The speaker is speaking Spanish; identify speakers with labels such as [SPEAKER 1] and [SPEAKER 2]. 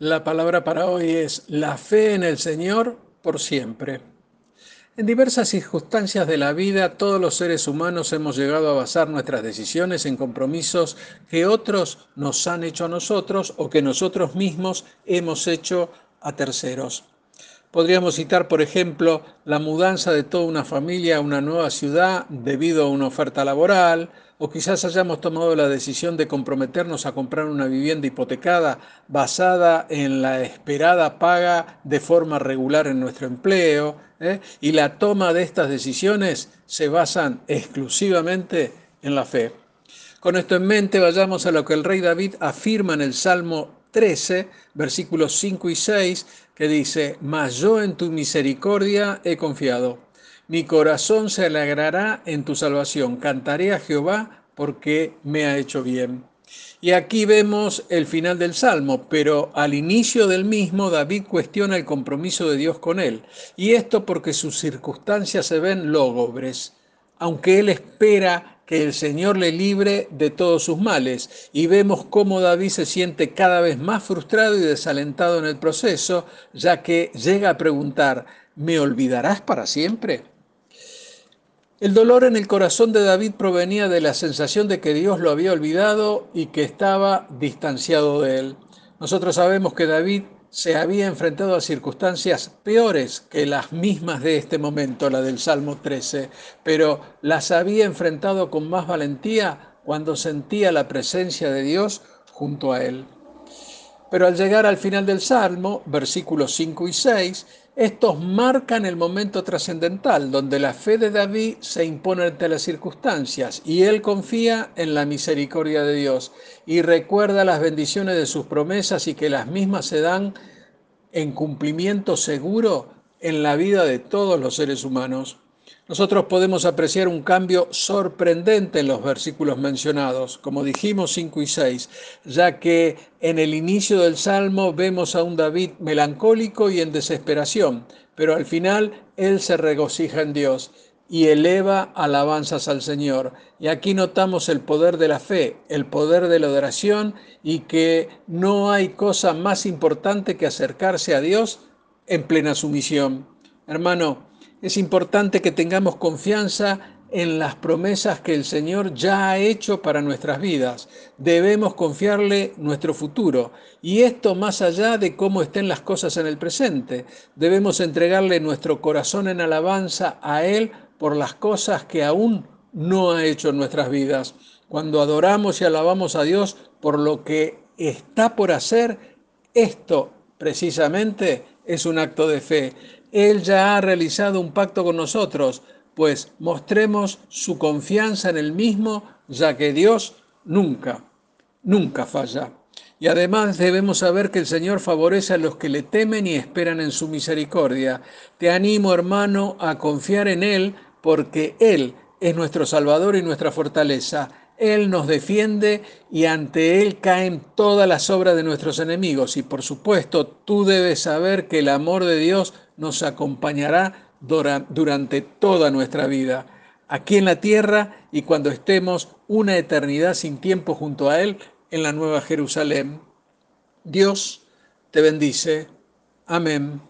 [SPEAKER 1] La palabra para hoy es la fe en el Señor por siempre. En diversas circunstancias de la vida, todos los seres humanos hemos llegado a basar nuestras decisiones en compromisos que otros nos han hecho a nosotros o que nosotros mismos hemos hecho a terceros. Podríamos citar, por ejemplo, la mudanza de toda una familia a una nueva ciudad debido a una oferta laboral, o quizás hayamos tomado la decisión de comprometernos a comprar una vivienda hipotecada basada en la esperada paga de forma regular en nuestro empleo, ¿eh? y la toma de estas decisiones se basan exclusivamente en la fe. Con esto en mente, vayamos a lo que el rey David afirma en el Salmo 13, versículos 5 y 6, que dice, Mas yo en tu misericordia he confiado. Mi corazón se alegrará en tu salvación. Cantaré a Jehová porque me ha hecho bien. Y aquí vemos el final del Salmo, pero al inicio del mismo David cuestiona el compromiso de Dios con él. Y esto porque sus circunstancias se ven lógobres, aunque él espera que el Señor le libre de todos sus males. Y vemos cómo David se siente cada vez más frustrado y desalentado en el proceso, ya que llega a preguntar, ¿me olvidarás para siempre? El dolor en el corazón de David provenía de la sensación de que Dios lo había olvidado y que estaba distanciado de él. Nosotros sabemos que David se había enfrentado a circunstancias peores que las mismas de este momento, la del Salmo 13, pero las había enfrentado con más valentía cuando sentía la presencia de Dios junto a él. Pero al llegar al final del Salmo, versículos 5 y 6, estos marcan el momento trascendental donde la fe de David se impone ante las circunstancias y él confía en la misericordia de Dios y recuerda las bendiciones de sus promesas y que las mismas se dan en cumplimiento seguro en la vida de todos los seres humanos. Nosotros podemos apreciar un cambio sorprendente en los versículos mencionados, como dijimos 5 y 6, ya que en el inicio del Salmo vemos a un David melancólico y en desesperación, pero al final él se regocija en Dios y eleva alabanzas al Señor. Y aquí notamos el poder de la fe, el poder de la adoración y que no hay cosa más importante que acercarse a Dios en plena sumisión. Hermano, es importante que tengamos confianza en las promesas que el Señor ya ha hecho para nuestras vidas. Debemos confiarle nuestro futuro. Y esto más allá de cómo estén las cosas en el presente. Debemos entregarle nuestro corazón en alabanza a Él por las cosas que aún no ha hecho en nuestras vidas. Cuando adoramos y alabamos a Dios por lo que está por hacer, esto precisamente es un acto de fe. Él ya ha realizado un pacto con nosotros, pues mostremos su confianza en el mismo, ya que Dios nunca, nunca falla. Y además debemos saber que el Señor favorece a los que le temen y esperan en su misericordia. Te animo, hermano, a confiar en Él, porque Él es nuestro Salvador y nuestra fortaleza. Él nos defiende y ante Él caen todas las obras de nuestros enemigos. Y por supuesto, tú debes saber que el amor de Dios nos acompañará durante toda nuestra vida, aquí en la tierra y cuando estemos una eternidad sin tiempo junto a Él en la Nueva Jerusalén. Dios te bendice. Amén.